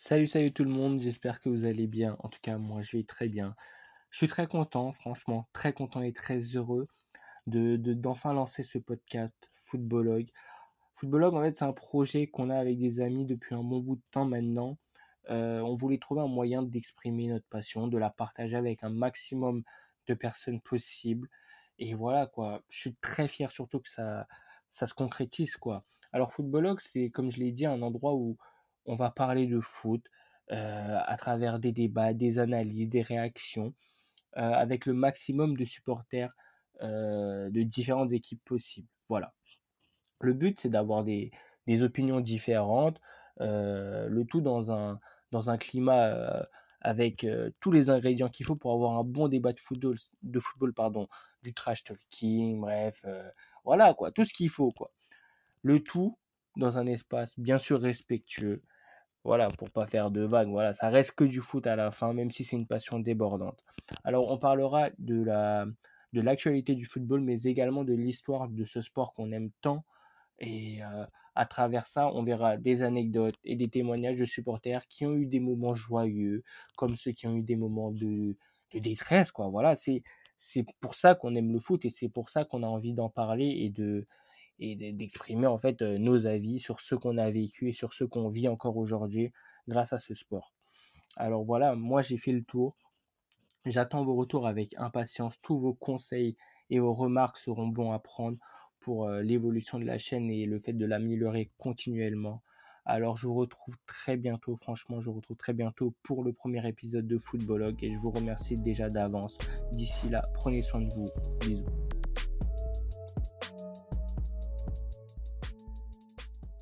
Salut, salut tout le monde, j'espère que vous allez bien. En tout cas, moi, je vais très bien. Je suis très content, franchement, très content et très heureux de, d'enfin lancer ce podcast Footballogue. Footballogue, en fait, c'est un projet qu'on a avec des amis depuis un bon bout de temps maintenant. Euh, on voulait trouver un moyen d'exprimer notre passion, de la partager avec un maximum de personnes possible. Et voilà, quoi. Je suis très fier surtout que ça, ça se concrétise, quoi. Alors, Footballogue, c'est, comme je l'ai dit, un endroit où on va parler de foot euh, à travers des débats, des analyses, des réactions, euh, avec le maximum de supporters euh, de différentes équipes possibles. Voilà. Le but, c'est d'avoir des, des, opinions différentes, le tout dans un, dans un climat avec tous les ingrédients qu'il faut pour avoir un bon débat de football, de football pardon, du trash talking, bref, voilà quoi, tout ce qu'il faut quoi. Le tout dans un espace bien sûr respectueux, voilà, pour pas faire de vagues. Voilà, ça reste que du foot à la fin, même si c'est une passion débordante. Alors, on parlera de la de l'actualité du football, mais également de l'histoire de ce sport qu'on aime tant. Et euh, à travers ça, on verra des anecdotes et des témoignages de supporters qui ont eu des moments joyeux, comme ceux qui ont eu des moments de, de détresse, quoi. Voilà, c'est c'est pour ça qu'on aime le foot et c'est pour ça qu'on a envie d'en parler et de et d'exprimer en fait euh, nos avis sur ce qu'on a vécu et sur ce qu'on vit encore aujourd'hui grâce à ce sport. Alors voilà, moi j'ai fait le tour. J'attends vos retours avec impatience. Tous vos conseils et vos remarques seront bons à prendre pour euh, l'évolution de la chaîne et le fait de l'améliorer continuellement. Alors je vous retrouve très bientôt, franchement, je vous retrouve très bientôt pour le premier épisode de Footballog et je vous remercie déjà d'avance. D'ici là, prenez soin de vous. Bisous.